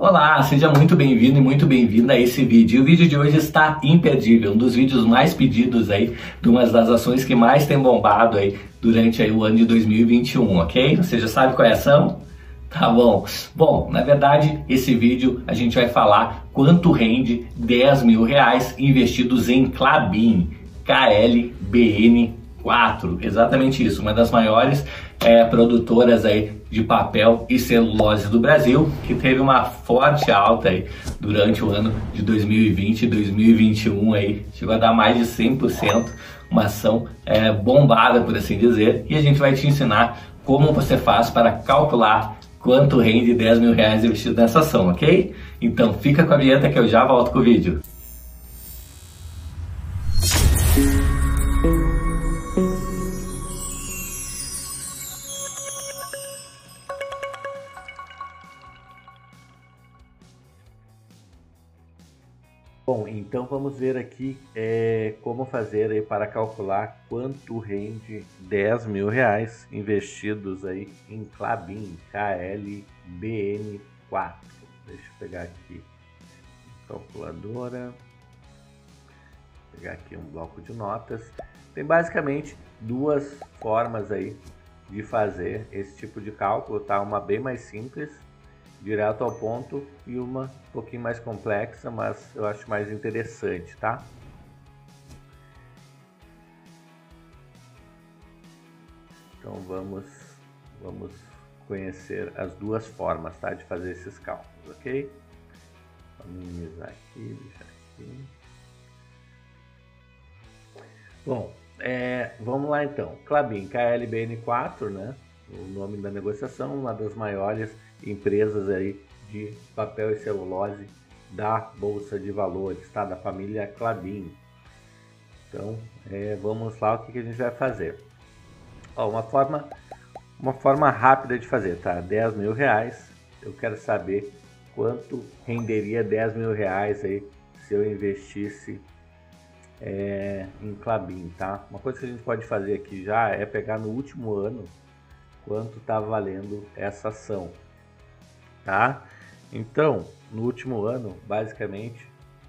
Olá, seja muito bem-vindo e muito bem-vinda a esse vídeo. O vídeo de hoje está imperdível, um dos vídeos mais pedidos aí, de uma das ações que mais tem bombado aí durante aí o ano de 2021, ok? Você já sabe qual é ação? Tá bom. Bom, na verdade, esse vídeo a gente vai falar quanto rende 10 mil reais investidos em Clabin, KLBN4. Exatamente isso, uma das maiores é, produtoras aí de papel e celulose do Brasil, que teve uma forte alta aí durante o ano de 2020 e 2021 aí, chegou a dar mais de 100%, uma ação é, bombada, por assim dizer, e a gente vai te ensinar como você faz para calcular quanto rende 10 mil reais investido nessa ação, ok? Então fica com a vinheta que eu já volto com o vídeo. Vamos ver aqui é, como fazer aí para calcular quanto rende 10 mil reais investidos aí em Clabin, KLBN4. Deixa eu pegar aqui calculadora, pegar aqui um bloco de notas. Tem basicamente duas formas aí de fazer esse tipo de cálculo, tá? Uma bem mais simples direto ao ponto e uma um pouquinho mais complexa, mas eu acho mais interessante, tá? Então vamos, vamos conhecer as duas formas tá, de fazer esses cálculos, ok? Vou minimizar aqui, deixar aqui. Bom, é, vamos lá então. Clabin, KLBN4, né? O nome da negociação, uma das maiores empresas aí de papel e celulose da Bolsa de Valores, tá? Da família Clabin. Então, é, vamos lá, o que, que, a gente vai fazer? Ó, uma forma, uma forma rápida de fazer, tá? 10 mil reais. Eu quero saber quanto renderia 10 mil reais aí se eu investisse é, em Clabin, tá? Uma coisa que a gente pode fazer aqui já é pegar no último ano quanto está valendo essa ação tá? Então, no último ano, basicamente,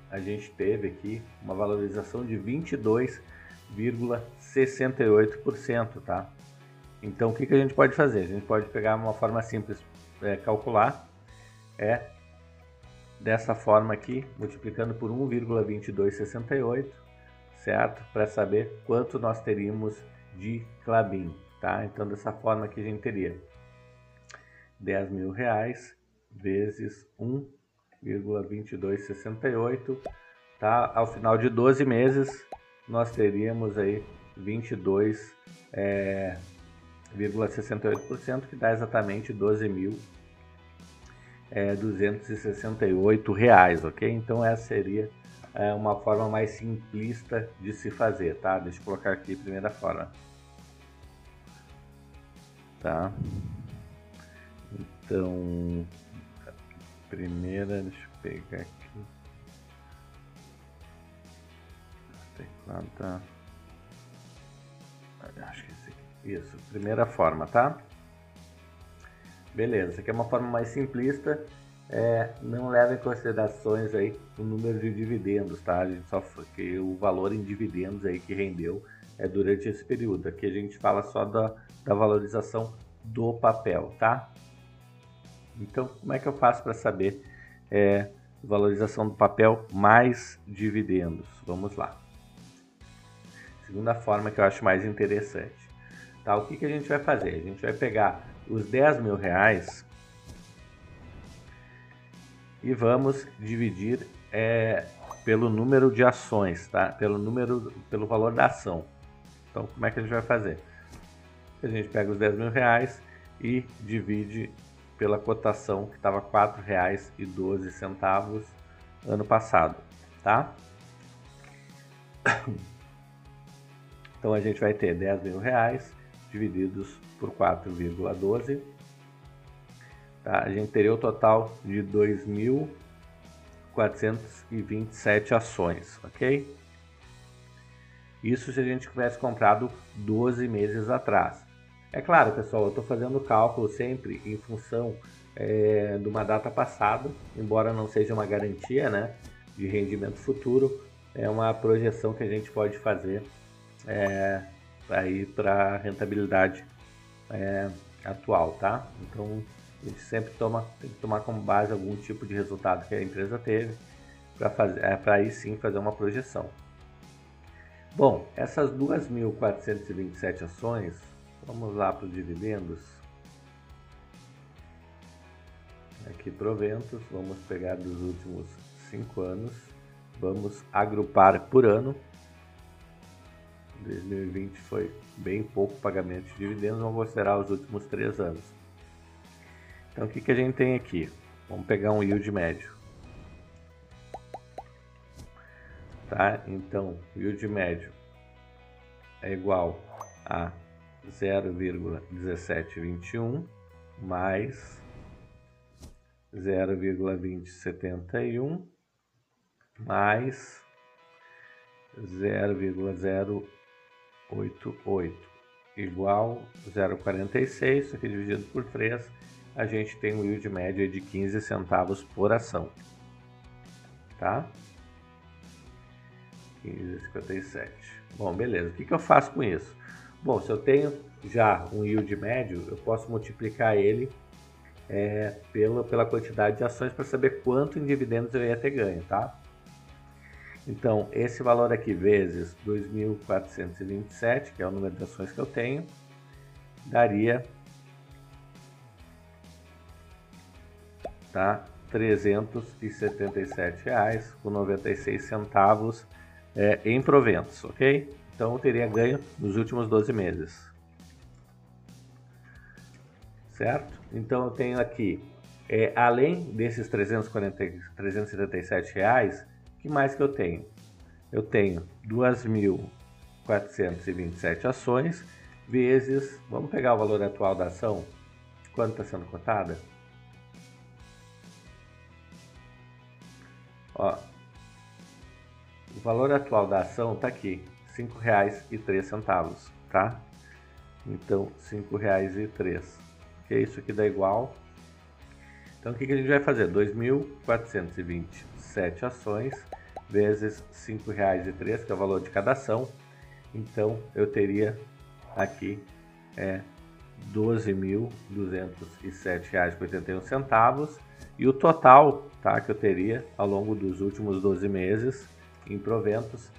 a gente teve aqui uma valorização de 22,68%, tá? Então, o que, que a gente pode fazer? A gente pode pegar uma forma simples, é, calcular, é dessa forma aqui, multiplicando por 1,2268, certo? Para saber quanto nós teríamos de Clabin, tá? Então, dessa forma aqui a gente teria 10 mil reais vezes 1,2268, tá? Ao final de 12 meses, nós teríamos aí 22,68%, é, que dá exatamente 12.268 é, 268 reais, ok? Então essa seria é, uma forma mais simplista de se fazer, tá? Deixa eu colocar aqui a primeira forma. Tá? Então, primeira, deixa eu pegar aqui. Teclado tá. Acho que esse aqui. Isso, primeira forma, tá? Beleza, essa aqui é uma forma mais simplista. É, não leva em considerações aí o número de dividendos, tá? A gente só que o valor em dividendos aí que rendeu é durante esse período. Aqui a gente fala só da, da valorização do papel, tá? Então, como é que eu faço para saber é, valorização do papel mais dividendos? Vamos lá. Segunda forma que eu acho mais interessante. Tá, o que, que a gente vai fazer? A gente vai pegar os 10 mil reais e vamos dividir é, pelo número de ações, tá? Pelo número, pelo valor da ação. Então, como é que a gente vai fazer? A gente pega os 10 mil reais e divide pela cotação que estava R$ 4,12 ano passado, tá? Então a gente vai ter 10 mil reais divididos por 4,12. Tá? A gente teria o total de 2.427 ações, ok? Isso se a gente tivesse comprado 12 meses atrás. É claro, pessoal, eu estou fazendo cálculo sempre em função é, de uma data passada, embora não seja uma garantia né, de rendimento futuro, é uma projeção que a gente pode fazer é, aí para rentabilidade é, atual, tá? Então gente sempre toma, tem que tomar como base algum tipo de resultado que a empresa teve para é, aí sim fazer uma projeção. Bom, essas 2.427 ações, vamos lá para os dividendos. Aqui proventos, vamos pegar dos últimos 5 anos, vamos agrupar por ano. 2020 foi bem pouco pagamento de dividendos, vamos considerar os últimos 3 anos. Então o que, que a gente tem aqui? Vamos pegar um yield médio. Tá? Então, yield médio é igual a 0,1721 mais 0,2071 mais 0,088 igual 0,46, isso aqui dividido por 3, a gente tem um yield médio de 15 centavos por ação. Tá? 15,57. Bom, beleza. O que, que eu faço com isso? Bom, se eu tenho já um yield médio, eu posso multiplicar ele é, pela, pela quantidade de ações para saber quanto em dividendos eu ia ter ganho, tá? Então, esse valor aqui vezes 2.427, que é o número de ações que eu tenho, daria tá? R$ 377,96 é, em proventos, ok? Então eu teria ganho nos últimos 12 meses. Certo? Então eu tenho aqui, é, além desses 340, 377 reais, que mais que eu tenho? Eu tenho 2.427 ações vezes, vamos pegar o valor atual da ação, quanto está sendo cotada? Ó, o valor atual da ação está aqui, R$ 5,03, tá? Então, R$ 5,03. Que isso aqui dá igual. Então, o que, que a gente vai fazer? 2.427 ações vezes R$ 5,03, que é o valor de cada ação. Então, eu teria aqui é, R$ 12.207,81 e o total tá, que eu teria ao longo dos últimos 12 meses em proventos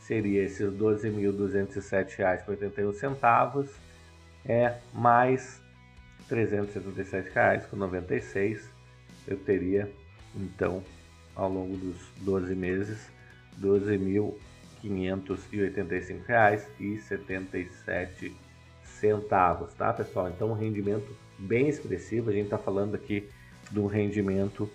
seria esses R$ 12.207,81 é mais R$ 377,96 eu teria então ao longo dos 12 meses R$ 12.585,77 centavos, tá pessoal? Então um rendimento bem expressivo, a gente está falando aqui de um rendimento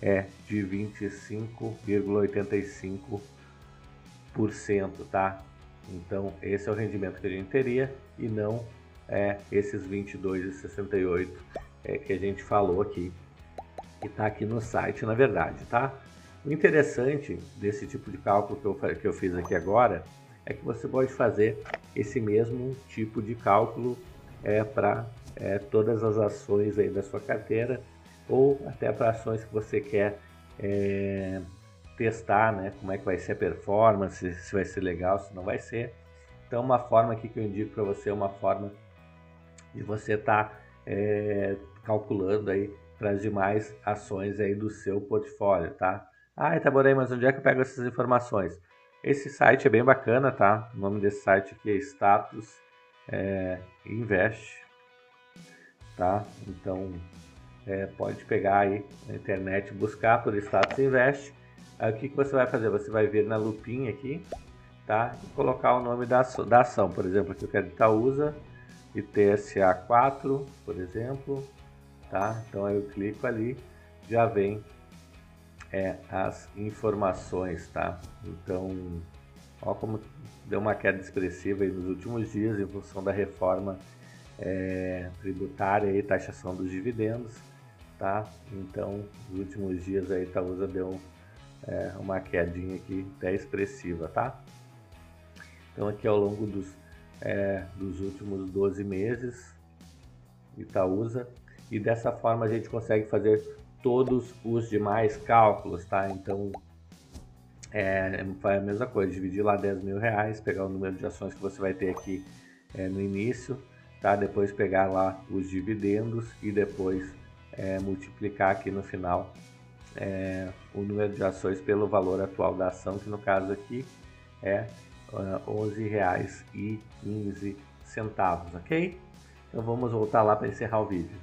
é de 25,85%, tá? Então, esse é o rendimento que a gente teria e não é esses 22,68 é, que a gente falou aqui, que está aqui no site, na verdade, tá? O interessante desse tipo de cálculo que eu, que eu fiz aqui agora é que você pode fazer esse mesmo tipo de cálculo é, para é, todas as ações aí da sua carteira ou até para ações que você quer é, testar, né? Como é que vai ser a performance, se vai ser legal, se não vai ser. Então, uma forma aqui que eu indico para você é uma forma de você estar tá, é, calculando aí para as demais ações aí do seu portfólio, tá? Ah, Itaborei, mas onde é que eu pego essas informações? Esse site é bem bacana, tá? O nome desse site aqui é Status é, Invest, tá? Então, é, pode pegar aí na internet, buscar por Status Invest. Aí o que, que você vai fazer? Você vai vir na lupinha aqui, tá? E colocar o nome da, da ação. Por exemplo, aqui eu quero Itaúsa e TSA4, por exemplo, tá? Então aí eu clico ali, já vem é, as informações, tá? Então, ó como deu uma queda expressiva nos últimos dias em função da reforma é, tributária e taxação dos dividendos tá? Então, nos últimos dias a Itaúsa deu é, uma quedinha aqui até expressiva, tá? Então aqui ao longo dos, é, dos últimos 12 meses, Itaúsa, e dessa forma a gente consegue fazer todos os demais cálculos, tá? Então é, é a mesma coisa, dividir lá 10 mil reais, pegar o número de ações que você vai ter aqui é, no início, tá? Depois pegar lá os dividendos e depois é, multiplicar aqui no final é, o número de ações pelo valor atual da ação, que no caso aqui é R$ uh, 11,15, ok? Então vamos voltar lá para encerrar o vídeo.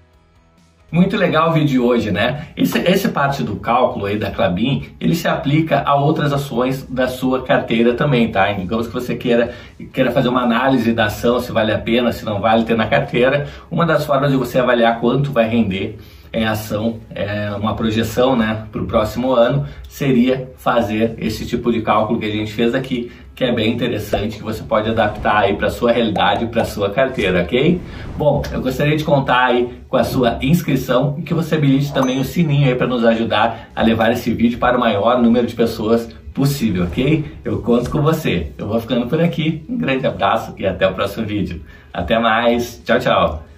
Muito legal o vídeo de hoje, né? Esse, essa parte do cálculo aí da Clabin, ele se aplica a outras ações da sua carteira também, tá? Digamos que você queira, queira fazer uma análise da ação, se vale a pena, se não vale ter na carteira. Uma das formas de você avaliar quanto vai render em ação, é, uma projeção né, para o próximo ano, seria fazer esse tipo de cálculo que a gente fez aqui, que é bem interessante, que você pode adaptar aí para a sua realidade, para a sua carteira, ok? Bom, eu gostaria de contar aí com a sua inscrição e que você habilite também o sininho aí para nos ajudar a levar esse vídeo para o maior número de pessoas possível, ok? Eu conto com você. Eu vou ficando por aqui. Um grande abraço e até o próximo vídeo. Até mais. Tchau, tchau.